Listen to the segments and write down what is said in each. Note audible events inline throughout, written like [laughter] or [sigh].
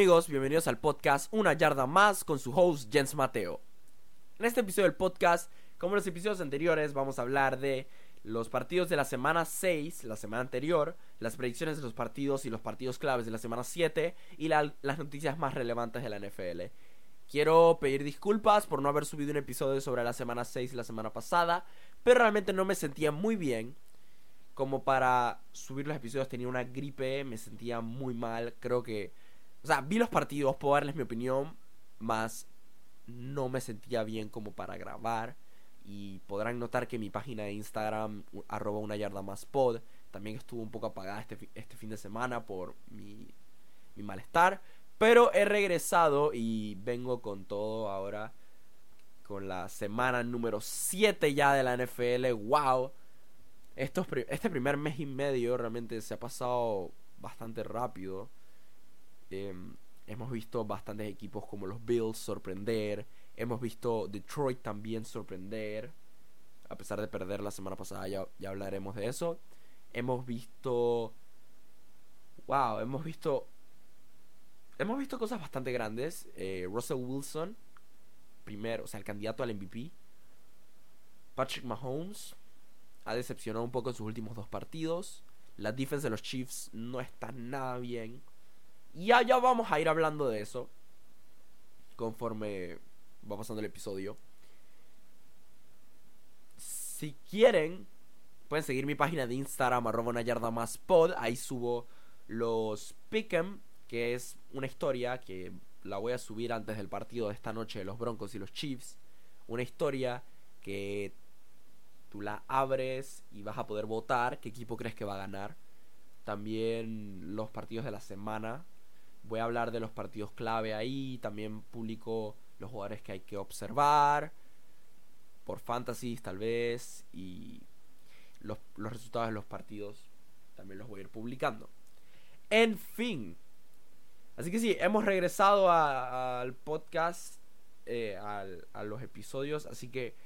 Amigos, bienvenidos al podcast Una Yarda Más con su host Jens Mateo. En este episodio del podcast, como en los episodios anteriores, vamos a hablar de los partidos de la semana 6, la semana anterior, las predicciones de los partidos y los partidos claves de la semana 7 y las noticias más relevantes de la NFL. Quiero pedir disculpas por no haber subido un episodio sobre la semana 6 la semana pasada, pero realmente no me sentía muy bien como para subir los episodios. Tenía una gripe, me sentía muy mal, creo que... O sea, vi los partidos, puedo darles mi opinión, más no me sentía bien como para grabar. Y podrán notar que mi página de Instagram, arroba una yarda más pod, también estuvo un poco apagada este, este fin de semana por mi, malestar. Pero he regresado y vengo con todo ahora. Con la semana número 7 ya de la NFL. ¡Wow! Estos, este primer mes y medio realmente se ha pasado bastante rápido. Em, hemos visto bastantes equipos como los Bills sorprender. Hemos visto Detroit también sorprender. A pesar de perder la semana pasada, ya, ya hablaremos de eso. Hemos visto. Wow, hemos visto. Hemos visto cosas bastante grandes. Eh, Russell Wilson, primero, o sea, el candidato al MVP. Patrick Mahomes ha decepcionado un poco en sus últimos dos partidos. La defensa de los Chiefs no está nada bien. Y ya vamos a ir hablando de eso. Conforme va pasando el episodio. Si quieren, pueden seguir mi página de Instagram, arroba una yarda más pod. Ahí subo los pick'em, que es una historia que la voy a subir antes del partido de esta noche de los Broncos y los Chiefs. Una historia que tú la abres y vas a poder votar qué equipo crees que va a ganar. También los partidos de la semana. Voy a hablar de los partidos clave ahí. También publico los jugadores que hay que observar. Por fantasies tal vez. Y los, resultados de los partidos también los voy a ir publicando. En fin. Así que sí, hemos regresado al podcast. Eh, a los episodios. Así que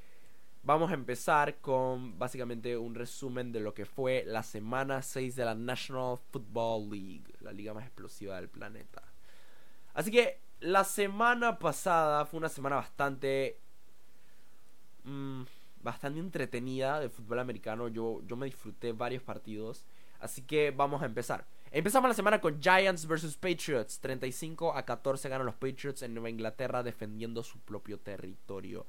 vamos a empezar con básicamente un resumen de lo que fue la semana 6 de la National Football League, la liga más explosiva del planeta. Así que la semana pasada fue una semana bastante. Mmm, bastante entretenida de fútbol americano. Yo, yo me disfruté varios partidos. Así que vamos a empezar. Empezamos la semana con Giants vs Patriots. 35 a 14 ganan los Patriots en Nueva Inglaterra defendiendo su propio territorio.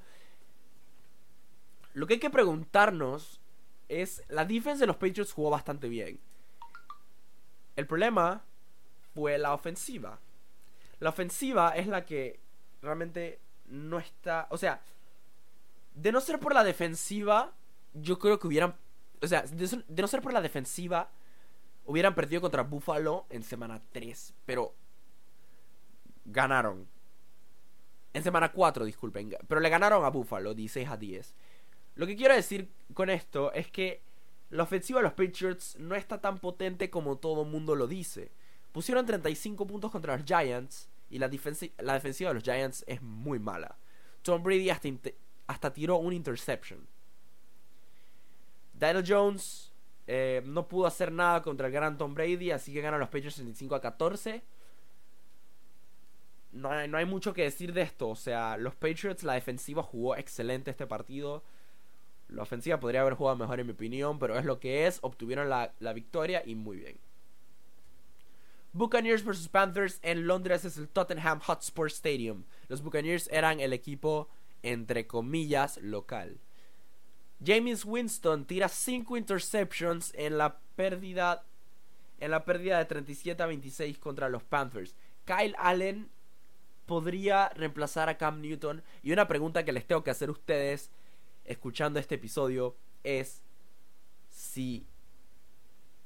Lo que hay que preguntarnos es, la defensa de los Patriots jugó bastante bien. El problema fue la ofensiva. La ofensiva es la que realmente no está. O sea, de no ser por la defensiva, yo creo que hubieran. O sea, de, no ser por la defensiva, hubieran perdido contra Buffalo en semana 3. Pero ganaron. En semana 4, disculpen. Pero le ganaron a Buffalo 16 a 10. Lo que quiero decir con esto es que la ofensiva de los Patriots no está tan potente como todo mundo lo dice. Pusieron 35 puntos contra los Giants y la, defensiva de los Giants es muy mala. Tom Brady hasta, tiró un interception. Daniel Jones eh, no pudo hacer nada contra el gran Tom Brady, así que ganan los Patriots 65 a 14. No no hay mucho que decir de esto. O sea, los Patriots, la defensiva jugó excelente este partido. La ofensiva podría haber jugado mejor en mi opinión, pero es lo que es. Obtuvieron la, la victoria y muy bien. Buccaneers vs Panthers en Londres es el Tottenham Hotspur Stadium. Los Buccaneers eran el equipo entre comillas local. James Winston tira 5 interceptions en la pérdida en la pérdida de 37 a 26 contra los Panthers. Kyle Allen podría reemplazar a Cam Newton y una pregunta que les tengo que hacer a ustedes escuchando este episodio es si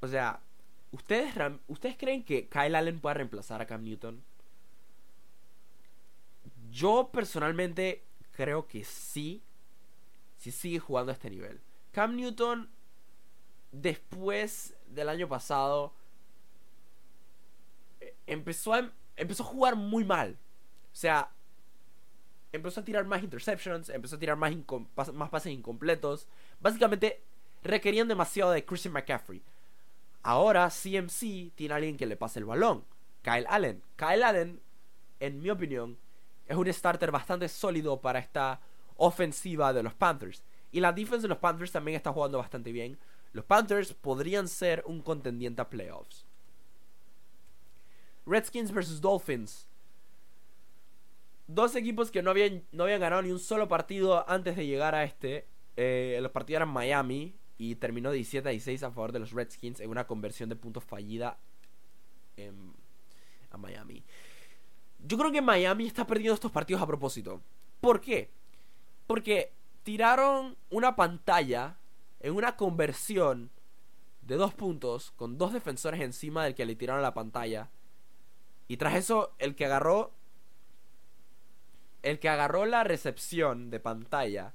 o sea, ¿Ustedes, ¿Ustedes creen que Kyle Allen pueda reemplazar a Cam Newton? Yo personalmente creo que sí. Si sigue jugando a este nivel. Cam Newton, después del año pasado, eh, empezó a, empezó a jugar muy mal. O sea, empezó a tirar más interceptions, empezó a tirar más, más pases incompletos. Básicamente, requerían demasiado de Christian McCaffrey. Ahora CMC tiene a alguien que le pase el balón. Kyle Allen. Kyle Allen, en mi opinión, es un starter bastante sólido para esta ofensiva de los Panthers. Y la defense de los Panthers también está jugando bastante bien. Los Panthers podrían ser un contendiente a playoffs. Redskins versus Dolphins. Dos equipos que no habían, no habían ganado ni un solo partido antes de llegar a este. Eh, los partidos eran Miami y terminó 17 a 16 a favor de los Redskins en una conversión de puntos fallida a Miami. Yo creo que Miami está perdiendo estos partidos a propósito. ¿Por qué? Porque tiraron una pantalla en una conversión de dos puntos con dos defensores encima del que le tiraron la pantalla. Y tras eso, el que agarró. El que agarró la recepción de pantalla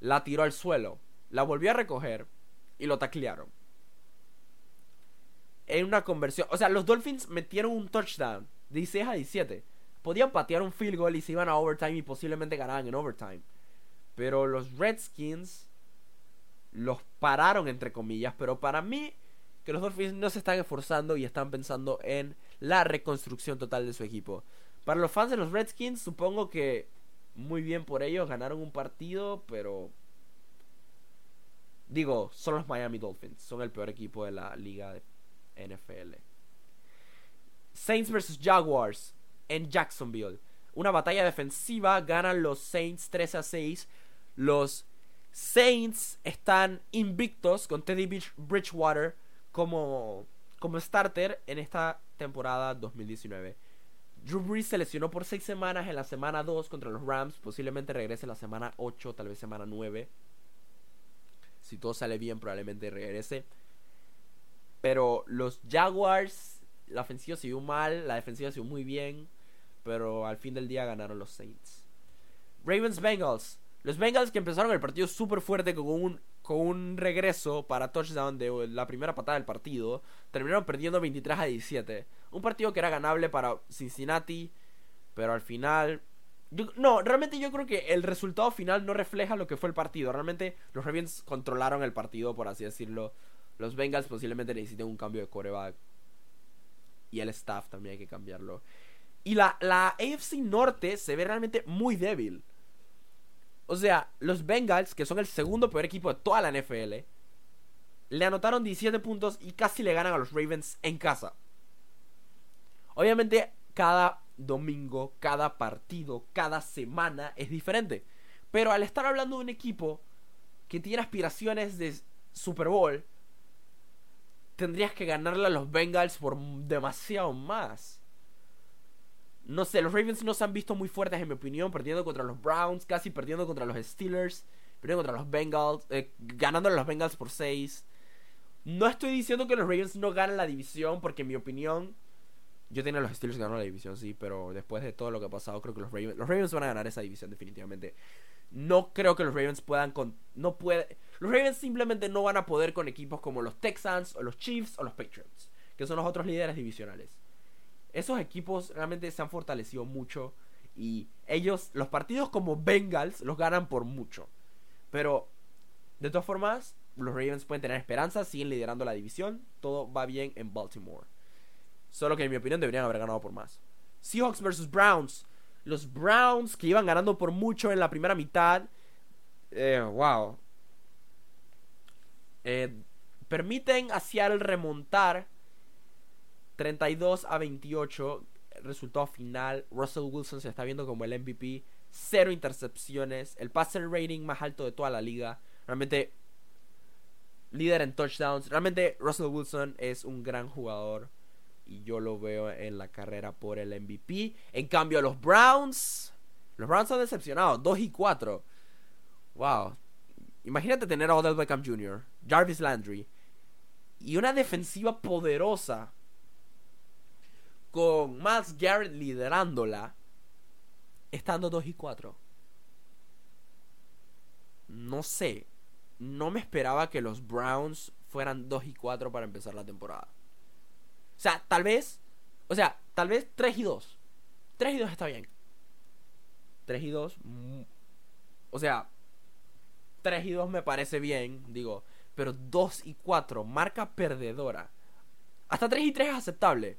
la tiró al suelo, la volvió a recoger y lo taclearon. En una conversión. O sea, los Dolphins metieron un touchdown de 16 a 17. Podían patear un field goal y se iban a overtime y posiblemente ganaban en overtime. Pero los Redskins los pararon, entre comillas. Pero para mí, que los Dolphins no se están esforzando y están pensando en la reconstrucción total de su equipo. Para los fans de los Redskins, supongo que muy bien por ellos, ganaron un partido, pero... Digo, son los Miami Dolphins, son el peor equipo de la liga de NFL. Saints vs Jaguars en Jacksonville. Una batalla defensiva, ganan los Saints 3 a 6. Los Saints están invictos con Teddy Bridgewater como, como starter en esta temporada 2019. Drew Brees se lesionó por 6 semanas en la semana 2 contra los Rams. Posiblemente regrese la semana 8, tal vez semana 9. Si todo sale bien, probablemente regrese. Pero los Jaguars, la ofensiva vio mal, la defensiva vio muy bien. Pero al fin del día ganaron los Saints. Ravens Bengals. Los Bengals que empezaron el partido súper fuerte con un, con un regreso para touchdown de la primera patada del partido. Terminaron perdiendo 23 a 17. Un partido que era ganable para Cincinnati. Pero al final no, realmente yo creo que el resultado final no refleja lo que fue el partido. Realmente los Ravens controlaron el partido, por así decirlo. Los Bengals posiblemente necesiten un cambio de coreback. Y el staff también hay que cambiarlo. Y la, la AFC Norte se ve realmente muy débil. O sea, los Bengals, que son el segundo peor equipo de toda la NFL, le anotaron 17 puntos y casi le ganan a los Ravens en casa. Obviamente, cada domingo, cada partido, cada semana es diferente. Pero al estar hablando de un equipo que tiene aspiraciones de Super Bowl, tendrías que ganarle a los Bengals por demasiado más. No sé, los Ravens no se han visto muy fuertes en mi opinión, perdiendo contra los Browns, casi perdiendo contra los Steelers, perdiendo contra los Bengals, eh, ganándole a los Bengals por 6. No estoy diciendo que los Ravens no ganen la división, porque en mi opinión, yo tenía los Steelers ganando la división, sí, pero después de todo lo que ha pasado, creo que los Ravens, los Ravens van a ganar esa división definitivamente. No creo que los Ravens puedan con, no puede, los Ravens simplemente no van a poder con equipos como los Texans o los Chiefs o los Patriots, que son los otros líderes divisionales. Esos equipos realmente se han fortalecido mucho y ellos, los partidos como Bengals, los ganan por mucho. Pero, de todas formas, los Ravens pueden tener esperanza, siguen liderando la división, todo va bien en Baltimore. Solo que en mi opinión deberían haber ganado por más. Seahawks versus Browns. Los Browns que iban ganando por mucho en la primera mitad. Eh, wow. Eh, permiten a Seattle remontar 32 a 28. Resultado final. Russell Wilson se está viendo como el MVP. Cero intercepciones. El passer rating más alto de toda la liga. Realmente líder en touchdowns. Realmente Russell Wilson es un gran jugador. Y yo lo veo en la carrera por el MVP. En cambio, los Browns. Los Browns han decepcionado. 2 y 4. Wow. Imagínate tener a Odell Beckham Jr., Jarvis Landry. Y una defensiva poderosa. Con Miles Garrett liderándola. Estando 2 y 4. No sé. No me esperaba que los Browns fueran 2 y 4 para empezar la temporada. O sea, tal vez. O sea, tal vez 3 y 2. 3 y 2 está bien. 3 y 2. Mm, o sea, 3 y 2 me parece bien, digo. Pero 2 y 4, marca perdedora. Hasta 3 y 3 es aceptable.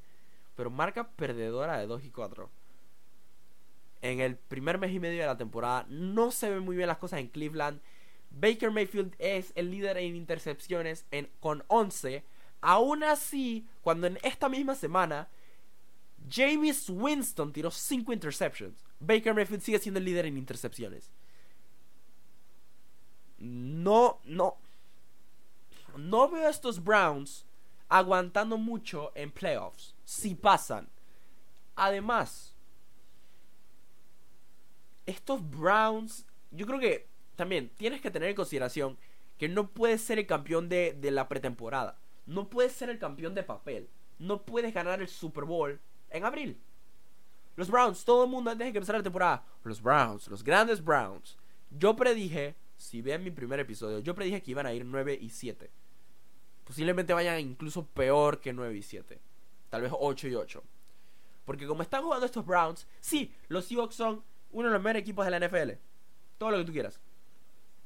pero marca perdedora de 2 y 4. En el primer mes y medio de la temporada no se ven muy bien las cosas en Cleveland. Baker Mayfield es el líder en intercepciones en, con 11. Aún así, cuando en esta misma semana James Winston tiró 5 interceptions, Baker Mayfield sigue siendo el líder en intercepciones. No, no. No veo a estos Browns aguantando mucho en playoffs. Si pasan. Además, estos Browns, yo creo que también tienes que tener en consideración que no puedes ser el campeón de, de la pretemporada. No puedes ser el campeón de papel. No puedes ganar el Super Bowl en abril. Los Browns, todo el mundo antes de que empezara la temporada. Los Browns, los grandes Browns. Yo predije, si ven mi primer episodio, yo predije que iban a ir 9 y 7. Posiblemente vayan incluso peor que 9 y 7. Tal vez 8 y 8. Porque como están jugando estos Browns, sí, los Seahawks son uno de los mejores equipos de la NFL. Todo lo que tú quieras.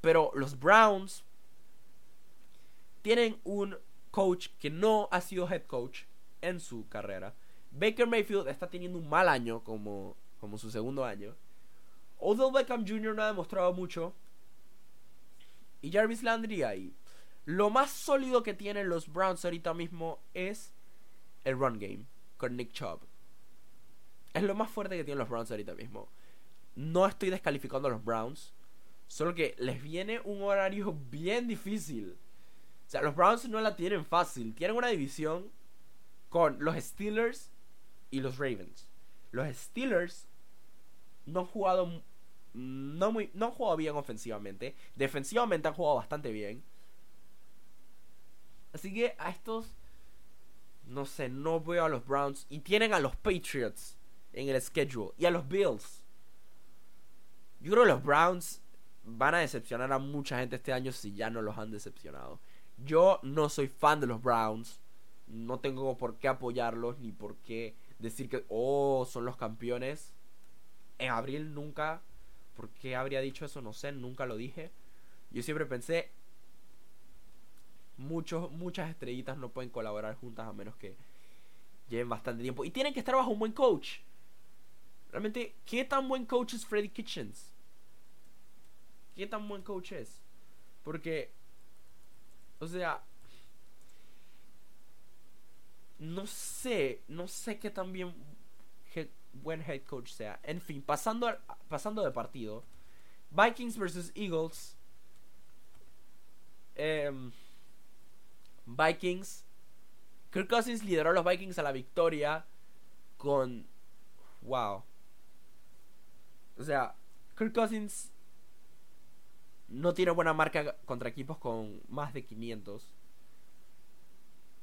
Pero los Browns tienen un coach que no ha sido head coach en su carrera. Baker Mayfield está teniendo un mal año como, como su segundo año. Odell Beckham Jr. no ha demostrado mucho. Y Jarvis Landry ahí. Lo más sólido que tienen los Browns ahorita mismo es el run game con Nick Chubb. Es lo más fuerte que tienen los Browns ahorita mismo. No estoy descalificando a los Browns. Solo que les viene un horario [laughs] bien difícil. O sea, los Browns no la tienen fácil. Tienen una división con los Steelers y los Ravens. Los Steelers no han jugado no muy no han jugado bien ofensivamente, defensivamente han jugado bastante bien. Así que a estos no sé, no veo a los Browns y tienen a los Patriots en el schedule y a los Bills. Yo creo que los Browns van a decepcionar a mucha gente este año si ya no los han decepcionado. Yo no soy fan de los Browns. No tengo por qué apoyarlos ni por qué decir que, oh, son los campeones. En abril nunca. ¿Por qué habría dicho eso? No sé, nunca lo dije. Yo siempre pensé, muchos, muchas estrellitas no pueden colaborar juntas a menos que lleven bastante tiempo. Y tienen que estar bajo un buen coach. Realmente, ¿qué tan buen coach es Freddy Kitchens? ¿Qué tan buen coach es? Porque, o sea, no sé, no sé qué tan bien buen head coach sea. En fin, pasando, pasando de partido. Vikings versus Eagles. Em, Vikings. Kirk Cousins lideró a los Vikings a la victoria con... Wow. O sea, Kirk Cousins no tiene buena marca contra equipos con más de 500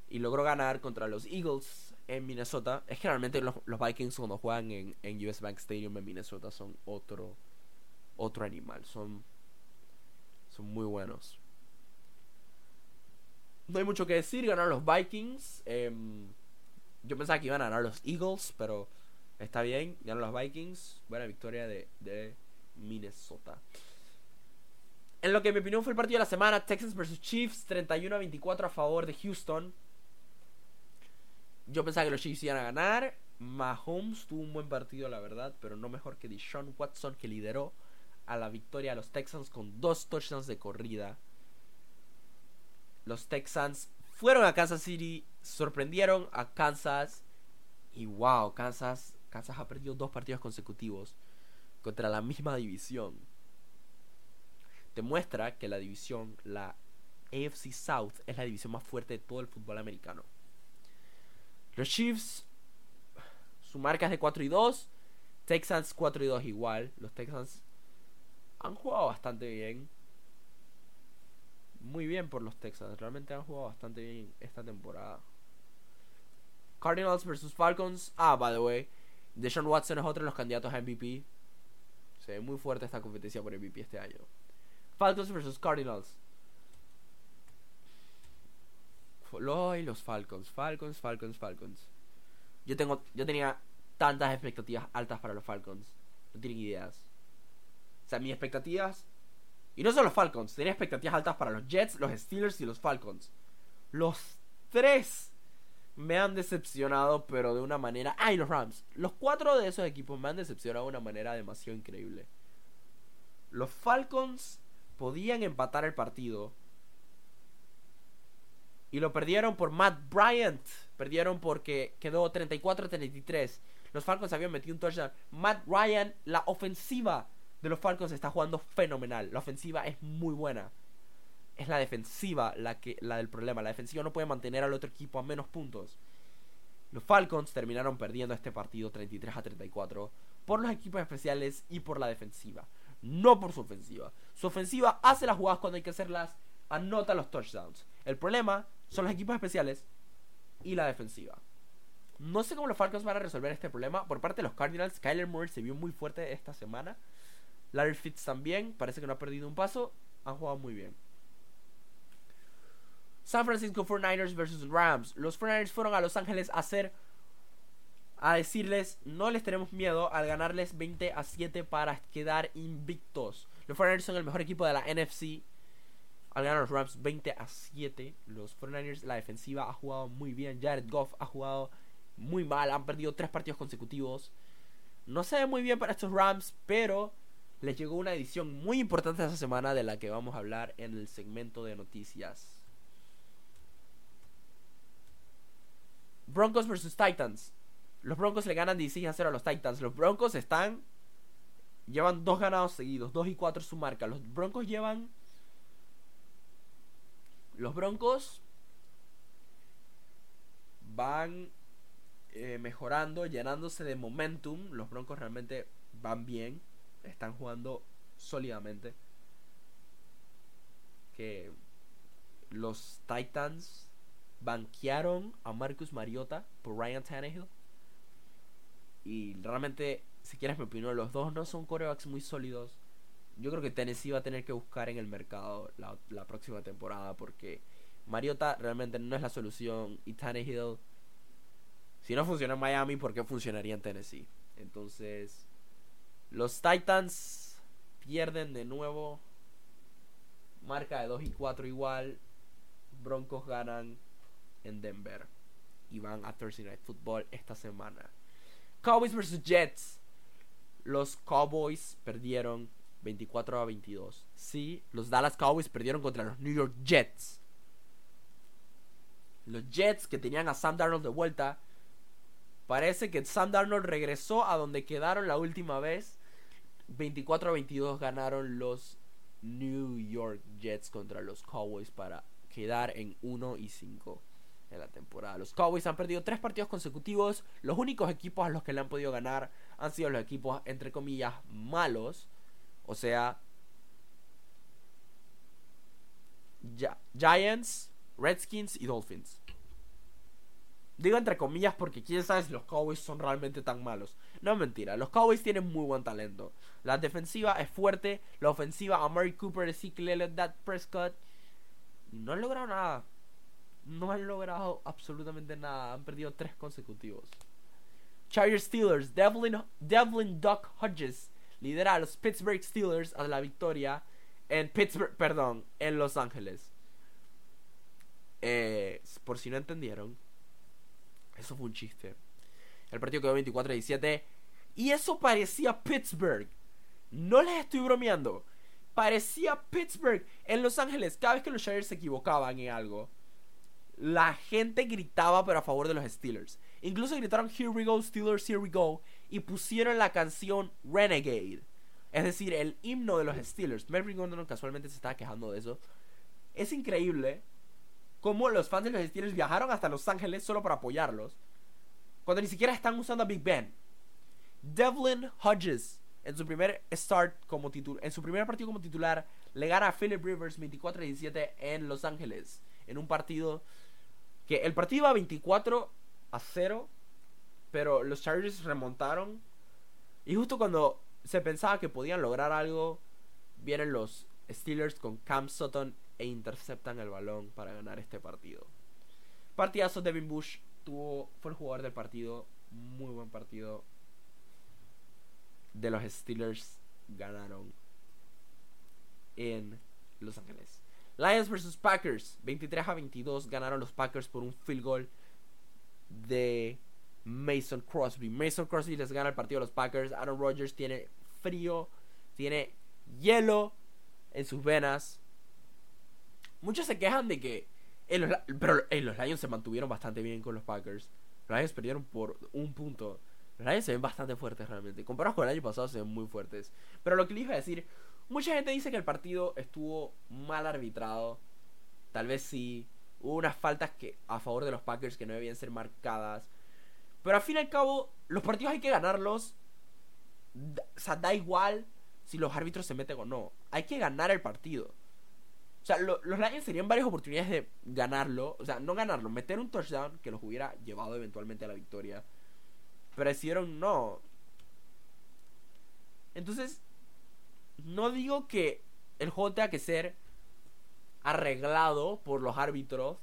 y logró ganar contra los Eagles en Minnesota. Es que realmente los, Vikings cuando juegan en, en, US Bank Stadium en Minnesota son otro otro animal, son son muy buenos. No hay mucho que decir, ganaron los Vikings. Em, yo pensaba que iban a ganar los Eagles, pero está bien, ganaron los Vikings. Buena victoria de, de Minnesota. En lo que en mi opinión fue el partido de la semana, Texas vs Chiefs, 31 a 24 a favor de Houston. Yo pensaba que los Chiefs iban a ganar. Mahomes tuvo un buen partido, la verdad, pero no mejor que Deshaun Watson, que lideró a la victoria a los Texans con dos touchdowns de corrida. Los Texans fueron a Kansas City, sorprendieron a Kansas y wow, Kansas, Kansas ha perdido dos partidos consecutivos contra la misma división. Demuestra que la división, la AFC South, es la división más fuerte de todo el fútbol americano. Los Chiefs, su marca es de 4 y 2. Texans 4 y 2 igual. Los Texans han jugado bastante bien. Muy bien por los Texans. Realmente han jugado bastante bien esta temporada. Cardinals versus Falcons. Ah, by the way. Deshaun Watson es otro de los candidatos a MVP. Se ve muy fuerte esta competencia por MVP este año. Falcons versus Cardinals. y los Falcons, Falcons, Falcons, Falcons. Yo tengo, yo tenía tantas expectativas altas para los Falcons. No tienen ideas. O sea, mis expectativas. Y no solo los Falcons, tenía expectativas altas para los Jets, los Steelers y los Falcons. Los tres me han decepcionado, pero de una manera. ¡Ay, los Rams! Los cuatro de esos equipos me han decepcionado de una manera demasiado increíble. Los Falcons podían empatar el partido. Y lo perdieron por Matt Bryant. Perdieron porque quedó 34-33. Los Falcons habían metido un touchdown. Matt Ryan, la ofensiva de los Falcons está jugando fenomenal. La ofensiva es muy buena. Es la defensiva la, que, la del problema. La defensiva no puede mantener al otro equipo a menos puntos. Los Falcons terminaron perdiendo este partido 33 a 34 por los equipos especiales y por la defensiva. No por su ofensiva. Su ofensiva hace las jugadas cuando hay que hacerlas, anota los touchdowns. El problema son los equipos especiales y la defensiva. No sé cómo los Falcons van a resolver este problema. Por parte de los Cardinals, Kyler Moore se vio muy fuerte esta semana. Larry Fitz también, parece que no ha perdido un paso. Han jugado muy bien. San Francisco 49ers versus Rams. Los 49ers fueron a Los Ángeles a hacer a decirles no les tenemos miedo al ganarles 20 a 7 para quedar invictos. Los 49ers son el mejor equipo de la NFC. Al ganar los Rams 20 a 7, los 49ers, la defensiva ha jugado muy bien. Jared Goff ha jugado muy mal. Han perdido tres partidos consecutivos. No se ve muy bien para estos Rams, pero les llegó una edición muy importante esta semana de la que vamos a hablar en el segmento de noticias. Broncos versus Titans. Los Broncos le ganan 16 a 0 a los Titans. Los Broncos están. Llevan dos ganados seguidos. 2 y 4 su marca. Los Broncos llevan. Los Broncos. Van eh, mejorando, llenándose de momentum. Los Broncos realmente van bien. Están jugando sólidamente. Que los Titans banquearon a Marcus Mariota por Ryan Tannehill. Y realmente, si quieres mi opinión, los dos no son corebacks muy sólidos. Yo creo que Tennessee va a tener que buscar en el mercado la, la próxima temporada porque Mariota realmente no es la solución y Tannehill si no funciona en Miami, ¿por qué funcionaría en Tennessee? Entonces, los Titans pierden de nuevo. Marca de 2 y 4 igual. Broncos ganan en Denver. Y van a Thursday Night Football esta semana. Cowboys vs Jets. Los Cowboys perdieron 24 a 22. Sí, los Dallas Cowboys perdieron contra los New York Jets. Los Jets que tenían a Sam Darnold de vuelta Parece que Sam Darnold regresó a donde quedaron la última vez. 24 a 22 ganaron los New York Jets contra los Cowboys para quedar en 1 y 5 en la temporada. Los Cowboys han perdido tres partidos consecutivos. Los únicos equipos a los que le han podido ganar han sido los equipos, entre comillas, malos. O sea, Giants, Redskins y Dolphins. Digo entre comillas porque quién sabe si los Cowboys son realmente tan malos. No es mentira, los Cowboys tienen muy buen talento. La defensiva es fuerte, la ofensiva a Murray Cooper, Ezekiel That Prescott no han logrado nada. No han logrado absolutamente nada. Han perdido tres consecutivos. Chargers Steelers, Devlin, Devlin Duck Hodges lidera a los Pittsburgh Steelers a la victoria en Pittsburgh, perdón, en Los Ángeles. Eh, por si no entendieron, eso fue un chiste. El partido quedó 24 a 17. Y eso parecía Pittsburgh. No les estoy bromeando. Parecía Pittsburgh en Los Ángeles. Cada vez que los Chargers se equivocaban en algo, la gente gritaba pero a favor de los Steelers. Incluso gritaron Here we go, Steelers, here we go. Y pusieron la canción Renegade. Es decir, el himno de los Steelers. Melvin Gordon casualmente se estaba quejando de eso. Es increíble cómo los fans de los Steelers viajaron hasta Los Ángeles solo para apoyarlos. Cuando ni siquiera están usando a Big Ben. Devlin Hodges, en su primer start como titular, en su primer partido como titular, le gana a Philip Rivers 24 17 en Los Ángeles. En un partido que el partido iba 24 a 0, pero los Chargers remontaron. Y justo cuando se pensaba que podían lograr algo, vienen los Steelers con Cam Sutton e interceptan el balón para ganar este partido. Partidazo Devin Bush tuvo, fue el jugador del partido, muy buen partido. De los Steelers ganaron en Los Ángeles. Lions vs Packers, 23 a 22 ganaron los Packers por un field goal. de Mason Crosby. Mason Crosby les gana el partido a los Packers. Aaron Rodgers tiene frío, tiene hielo en sus venas. Muchos se quejan de que. los, pero los Lions se mantuvieron bastante bien con los Packers. Los Lions perdieron por un punto. Los Lions se ven bastante fuertes realmente. Comparados con el año pasado, se ven muy fuertes. Pero lo que les iba a decir. Mucha gente dice que el partido estuvo mal arbitrado. Tal vez sí. Hubo unas faltas que a favor de los Packers que no debían ser marcadas. Pero al fin y al cabo, los partidos hay que ganarlos. O sea, da igual si los árbitros se meten o no. Hay que ganar el partido. O sea, los Lions tenían varias oportunidades de ganarlo. O sea, no ganarlo, meter un touchdown que los hubiera llevado eventualmente a la victoria. Pero decidieron no. Entonces, no digo que el juego tenga que ser arreglado por los árbitros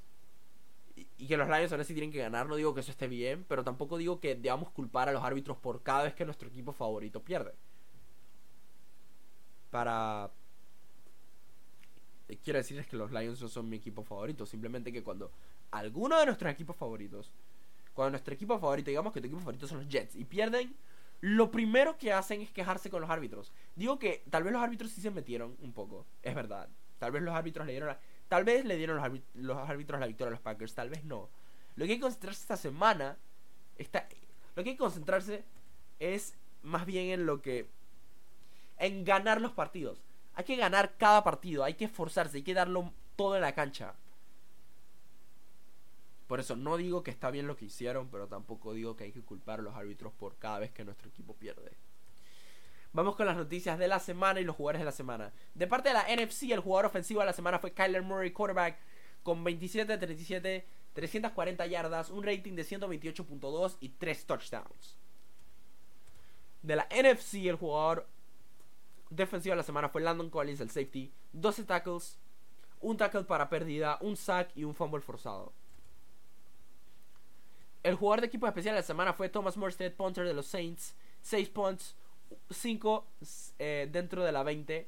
y, que los Lions ahora sí tienen que ganar. No digo que eso esté bien, pero tampoco digo que debamos culpar a los árbitros por cada vez que nuestro equipo favorito pierde. Para. Quiero decirles que los Lions no son mi equipo favorito. Simplemente que cuando alguno de nuestros equipos favoritos, cuando nuestro equipo favorito, digamos que tu equipo favorito son los Jets, y pierden, lo primero que hacen es quejarse con los árbitros. Digo que tal vez los árbitros sí se metieron un poco, es verdad. Tal vez los árbitros le dieron la Tal vez le dieron los, árbitros la victoria a los Packers, tal vez no. Lo que hay que concentrarse esta semana, está, lo que hay que concentrarse es más bien en lo que... En ganar los partidos. Hay que ganar cada partido, hay que esforzarse, hay que darlo todo en la cancha. Por eso no digo que está bien lo que hicieron, pero tampoco digo que hay que culpar a los árbitros por cada vez que nuestro equipo pierde. Vamos con las noticias de la semana y los jugadores de la semana. De parte de la NFC, el jugador ofensivo de la semana fue Kyler Murray, quarterback, con 27 37, 340 yardas, un rating de 128.2 y 3 touchdowns. De la NFC, el jugador defensivo de la semana fue Landon Collins, el safety, 12 tackles, un tackle para pérdida, un sack y un fumble forzado. El jugador de equipo especial de la semana fue Thomas Morstead, punter de los Saints, 6 punts, 5 eh, dentro de la 20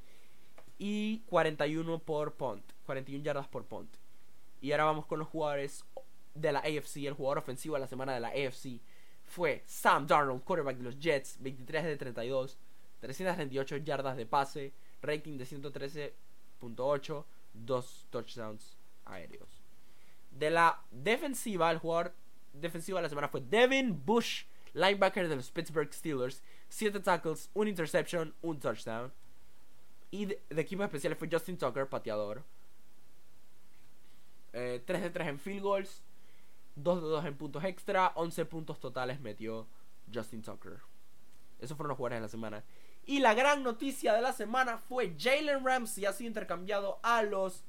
y 41 por punt, 41 yardas por punt. Y ahora vamos con los jugadores de la AFC. El jugador ofensivo de la semana de la AFC fue Sam Darnold, quarterback de los Jets, 23 de 32, 338 yardas de pase, rating de 113.8, 2 touchdowns aéreos. De la defensiva, el jugador defensivo de la semana fue Devin Bush, linebacker de los Pittsburgh Steelers, 7 tackles, un interception, un touchdown. Y de, equipo especial fue Justin Tucker, pateador. 3 eh, de 3 en field goals. 2 de 2 en puntos extra. 11 puntos totales metió Justin Tucker. Esos fueron los jugadores de la semana. Y la gran noticia de la semana fue Jalen Ramsey ha sido intercambiado a los.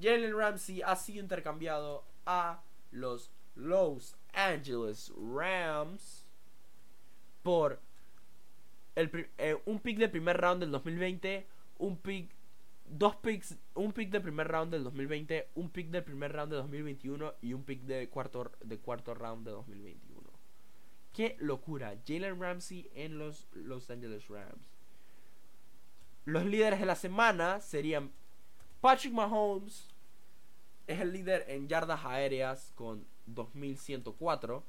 Jalen Ramsey ha sido intercambiado a los Los Angeles Rams por eh, un pick de primer round del 2020, un pick, dos picks, un pick de primer round del 2020, un pick del primer round de 2021 y un pick de cuarto, de cuarto round de 2021. Qué locura, Jalen Ramsey en los Los Angeles Rams. Los líderes de la semana serían Patrick Mahomes, es el líder en yardas aéreas con 2104.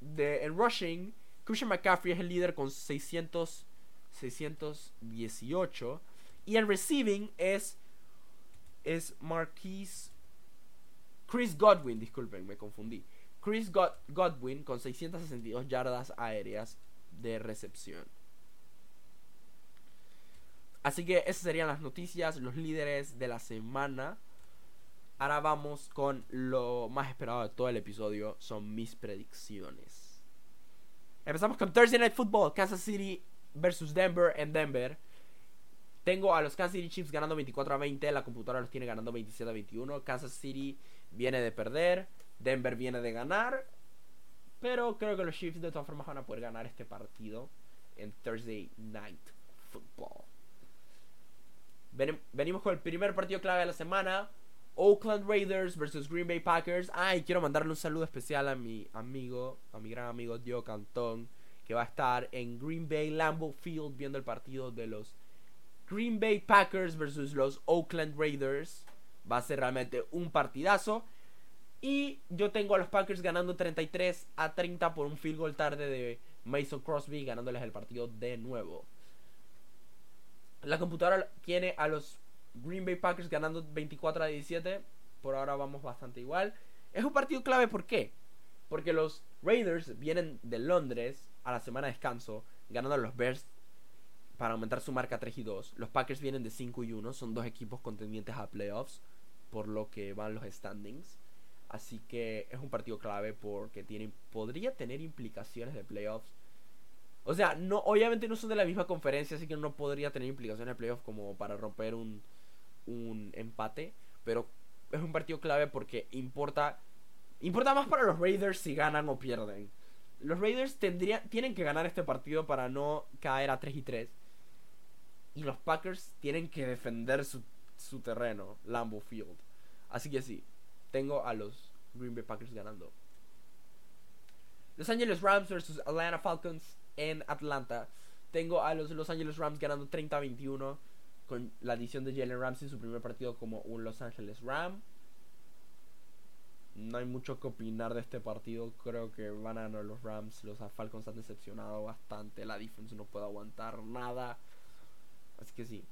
De, en rushing, Christian McCaffrey es el líder con 600, 618. Y en receiving es, es Marquise. Chris Godwin, disculpen, me confundí. Chris Godwin con 662 yardas aéreas de recepción. Así que esas serían las noticias, los líderes de la semana. Ahora vamos con lo más esperado de todo el episodio, son mis predicciones. Empezamos con Thursday Night Football, Kansas City versus Denver en Denver. Tengo a los Kansas City Chiefs ganando 24 a 20, la computadora los tiene ganando 27 a 21. Kansas City viene de perder, Denver viene de ganar, pero creo que los Chiefs de todas formas van a poder ganar este partido en Thursday Night Football. Venimos con el primer partido clave de la semana. Oakland Raiders versus Green Bay Packers. Ay, quiero mandarle un saludo especial a mi amigo, a mi gran amigo Dio Cantón, que va a estar en Green Bay Lambeau Field viendo el partido de los Green Bay Packers versus los Oakland Raiders. Va a ser realmente un partidazo. Y yo tengo a los Packers ganando 33 a 30 por un field goal tarde de Mason Crosby, ganándoles el partido de nuevo. La computadora tiene a los Green Bay Packers ganando 24 a 17. Por ahora vamos bastante igual. Es un partido clave, ¿por qué? Porque los Raiders vienen de Londres a la semana de descanso, ganando a los Bears para aumentar su marca 3 y 2. Los Packers vienen de 5 y 1, son dos equipos contendientes a playoffs, por lo que van los standings. Así que es un partido clave porque tiene, podría tener implicaciones de playoffs. O sea, no, obviamente no son de la misma conferencia, así que no podría tener implicaciones de playoffs como para romper un, un empate. Pero es un partido clave porque importa, importa más para los Raiders si ganan o pierden. Los Raiders tendrían, tienen que ganar este partido para no caer a 3 y 3. Y los Packers tienen que defender su, su terreno, Lambeau Field. Así que sí, tengo a los Green Bay Packers ganando. Los Angeles Rams versus Atlanta Falcons en Atlanta. Tengo a los Los Angeles Rams ganando 30-21 con la adición de Jalen Ramsey en su primer partido como un Los Angeles Ram. No hay mucho que opinar de este partido. Creo que van a ganar los Rams. Los Falcons han decepcionado bastante. La defensa no puede aguantar nada. Así que sí.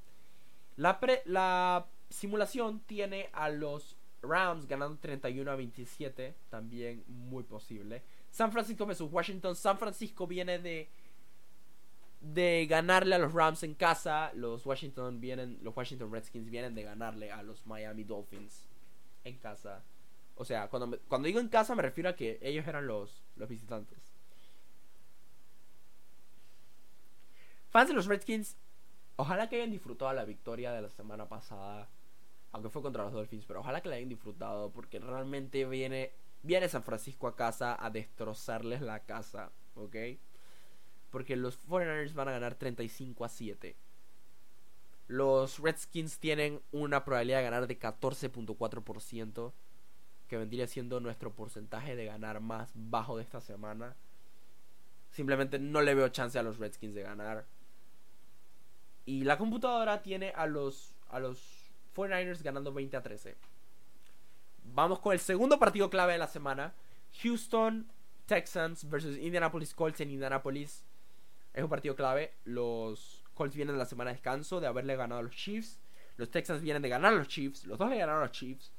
La, la simulación tiene a los Rams ganando 31 a 27, también muy posible. San Francisco versus Washington. San Francisco viene de de ganarle a los Rams en casa. Los Washington vienen, los Washington Redskins vienen de ganarle a los Miami Dolphins en casa. O sea, cuando, cuando digo en casa me refiero a que ellos eran los, los visitantes. Fans de los Redskins, ojalá que hayan disfrutado la victoria de la semana pasada aunque fue contra los Dolphins, pero ojalá que la hayan disfrutado porque realmente viene, viene San Francisco a casa a destrozarles la casa, ¿ok? Porque los Foreigners van a ganar 35 a 7. Los Redskins tienen una probabilidad de ganar de 14.4%, que vendría siendo nuestro porcentaje de ganar más bajo de esta semana. Simplemente no le veo chance a los Redskins de ganar. Y la computadora tiene a los a los 49ers ganando 20 a 13. Vamos con el segundo partido clave de la semana. Houston Texans versus Indianapolis Colts en Indianapolis. Es un partido clave. Los Colts vienen de la semana de descanso de haberle ganado a los Chiefs. Los Texans vienen de ganar a los Chiefs. Los dos le ganaron a los Chiefs.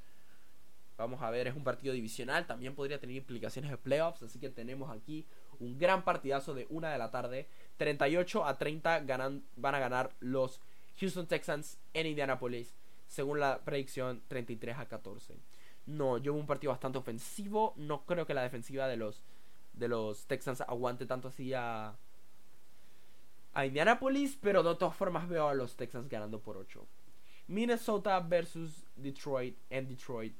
Vamos a ver, es un partido divisional. También podría tener implicaciones de playoffs. Así que tenemos aquí un gran partidazo de una de la tarde. 38 a 30 ganan, van a ganar los Houston Texans en Indianapolis según la predicción 33 a 14. No, yo un partido bastante ofensivo, no creo que la defensiva de los de los Texans aguante tanto así a a Indianapolis, pero de todas formas veo a los Texans ganando por 8. Minnesota versus Detroit en Detroit.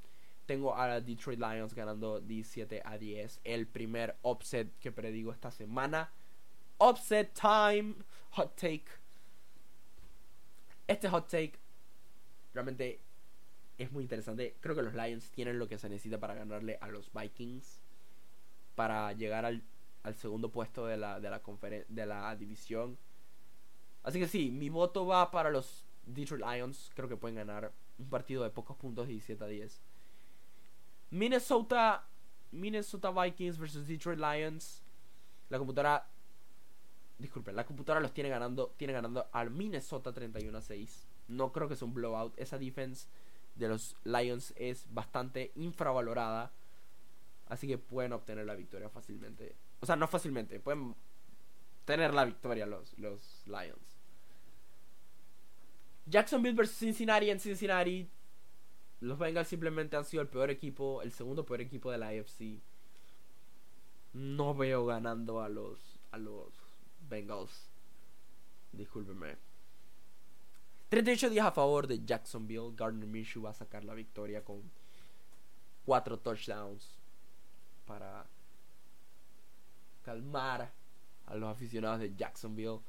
Tengo a Detroit Lions ganando 17 a 10. El primer offset que predigo esta semana. Offset time. Hot take. Este hot take realmente es muy interesante. Creo que los Lions tienen lo que se necesita para ganarle a los Vikings. Para llegar al, segundo puesto de la, de, la de la división. Así que sí, mi voto va para los Detroit Lions. Creo que pueden ganar un partido de pocos puntos, 17 a 10. Minnesota, Minnesota Vikings versus Detroit Lions. La computadora, disculpen, la computadora los tiene ganando, tiene ganando al Minnesota 31 a 6. No creo que sea un blowout. Esa defense de los Lions es bastante infravalorada. Así que pueden obtener la victoria fácilmente. O sea, no fácilmente. Pueden tener la victoria los, los Lions. Jacksonville vs Cincinnati en Cincinnati. Los Bengals simplemente han sido el peor equipo, el segundo peor equipo de la AFC. No veo ganando a los a los Bengals. Discúlpenme. 38 días a favor de Jacksonville. Gardner Minshew va a sacar la victoria con 4 touchdowns para calmar a los aficionados de Jacksonville.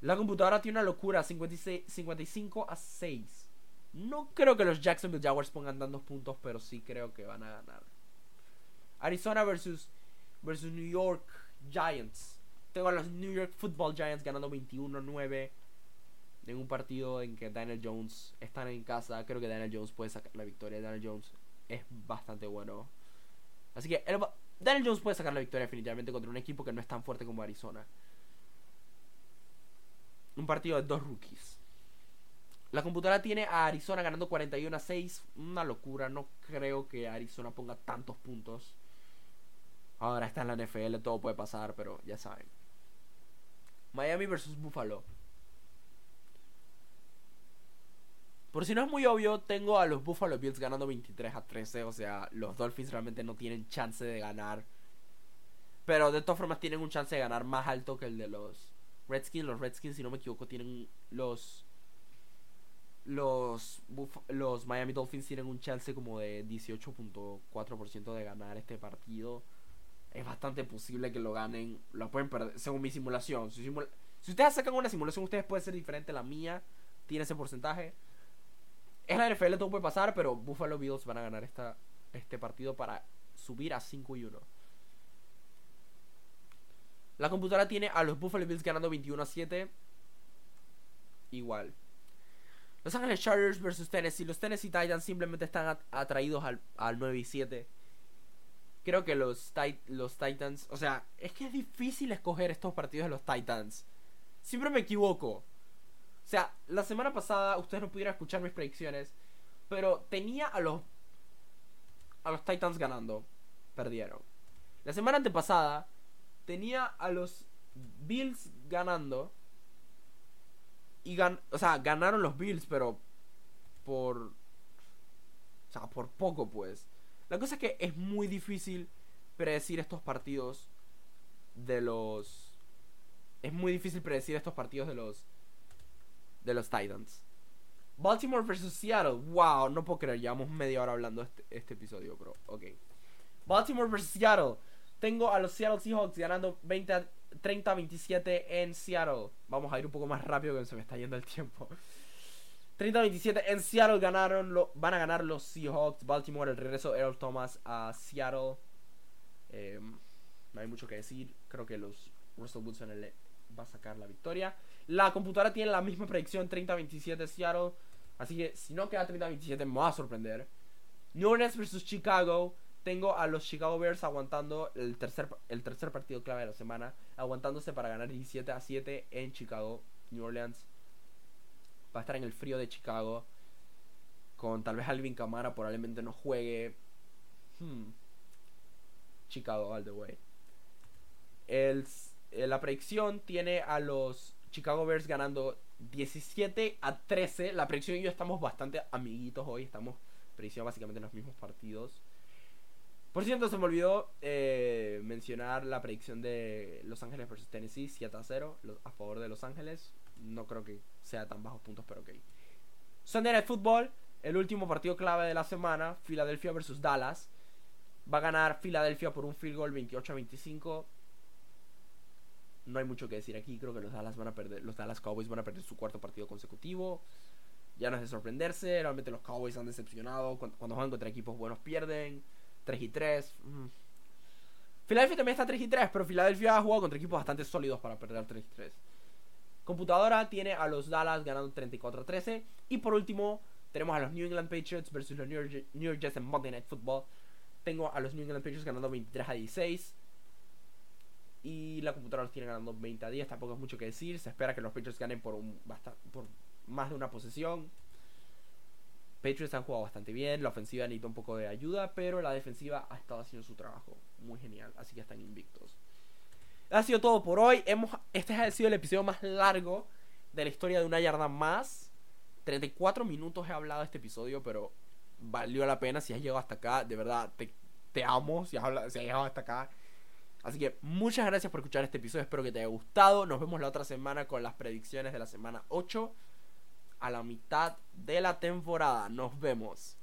La computadora tiene una locura, 56, 55 a 6. No creo que los Jacksonville Jaguars pongan tantos puntos, pero sí creo que van a ganar. Arizona versus, versus New York Giants. Tengo a los New York Football Giants ganando 21 9 en un partido en que Daniel Jones están en casa. Creo que Daniel Jones puede sacar la victoria. Daniel Jones es bastante bueno. Así que el, Daniel Jones puede sacar la victoria definitivamente contra un equipo que no es tan fuerte como Arizona. Un partido de dos rookies. La computadora tiene a Arizona ganando 41 a 6. Una locura. No creo que Arizona ponga tantos puntos. Ahora está en la NFL, todo puede pasar, pero ya saben. Miami versus Buffalo. Por si no es muy obvio, tengo a los Buffalo Bills ganando 23 a 13. O sea, los Dolphins realmente no tienen chance de ganar. Pero de todas formas tienen un chance de ganar más alto que el de los Redskins. Los Redskins, si no me equivoco, tienen los... Los, los Miami Dolphins tienen un chance como de 18.4% de ganar este partido es bastante posible que lo ganen. Lo pueden perder, según mi simulación. Si, ustedes sacan una simulación, ustedes puede ser diferente a la mía. Tiene ese porcentaje. Es la NFL, todo puede pasar, pero Buffalo Bills van a ganar esta, este partido para subir a 5 y 1. La computadora tiene a los Buffalo Bills ganando 21 a 7. Igual. Los Ángeles Chargers versus Tennessee. Los Tennessee Titans simplemente están atraídos al, al 9 y 7 creo que los, los Titans, o sea, es que es difícil escoger estos partidos de los Titans. Siempre me equivoco. O sea, la semana pasada ustedes no pudieron escuchar mis predicciones, pero tenía a los a los Titans ganando, perdieron. La semana antepasada tenía a los Bills ganando y gan o sea, ganaron los Bills, pero por o sea, por poco pues. La cosa es que es muy difícil predecir estos partidos de los. Es muy difícil predecir estos partidos de los. De los Titans. Baltimore versus Seattle. Wow, no puedo creer. Llevamos media hora hablando este, este episodio, bro. Ok. Baltimore versus Seattle. Tengo a los Seattle Seahawks ganando 20 30-27 en Seattle. Vamos a ir un poco más rápido que se me está yendo el tiempo. 30-27 en Seattle ganaron lo, van a ganar los Seahawks. Baltimore, el regreso de Earl Thomas a Seattle. Eh, no hay mucho que decir. Creo que los Russell Wilson va a sacar la victoria. La computadora tiene la misma predicción 30-27 Seattle. Así que si no queda 30-27 me va a sorprender. New Orleans versus Chicago. Tengo a los Chicago Bears aguantando el tercer, el tercer partido clave de la semana. Aguantándose para ganar 17 a 7 en Chicago. New Orleans va a estar en el frío de Chicago. Con tal vez Alvin Camara probablemente no juegue. Hmm. Chicago all the way. El, eh, la predicción tiene a los Chicago Bears ganando 17 a 13. La predicción y yo estamos bastante amiguitos hoy. Estamos prediciendo básicamente en los mismos partidos. Por cierto, se me olvidó eh, mencionar la predicción de Los Ángeles versus Tennessee 7 a 0 a favor de Los Ángeles no creo que sea tan bajos puntos, pero ok. Sunday Night Football, el último partido clave de la semana, Filadelfia versus Dallas. Va a ganar Filadelfia por un field goal 28 a 25. No hay mucho que decir aquí, creo que los Dallas van a perder, los Dallas Cowboys van a perder su cuarto partido consecutivo. Ya no es de sorprenderse, realmente los Cowboys han decepcionado cuando, juegan contra equipos buenos pierden 3 y 3. Mm. Filadelfia también está 3 y 3, pero Filadelfia ha jugado contra equipos bastante sólidos para perder 3 y 3. Computadora tiene a los Dallas ganando 34 a 13. Y por último, tenemos a los New England Patriots versus los New York, Jets en Monday Night Football. Tengo a los New England Patriots ganando 23 a 16. Y la computadora los tiene ganando 20 a 10. Tampoco es mucho que decir. Se espera que los Patriots ganen por, un, por más de una posesión. Patriots han jugado bastante bien. La ofensiva necesita un poco de ayuda. Pero la defensiva ha estado haciendo su trabajo. Muy genial. Así que están invictos ha sido todo por hoy. Hemos, este ha sido el episodio más largo de la historia de una yarda más. 34 minutos he hablado de este episodio, pero valió la pena si has llegado hasta acá. De verdad, te, amo si has, si has llegado hasta acá. Así que muchas gracias por escuchar este episodio. Espero que te haya gustado. Nos vemos la otra semana con las predicciones de la semana 8 a la mitad de la temporada. Nos vemos.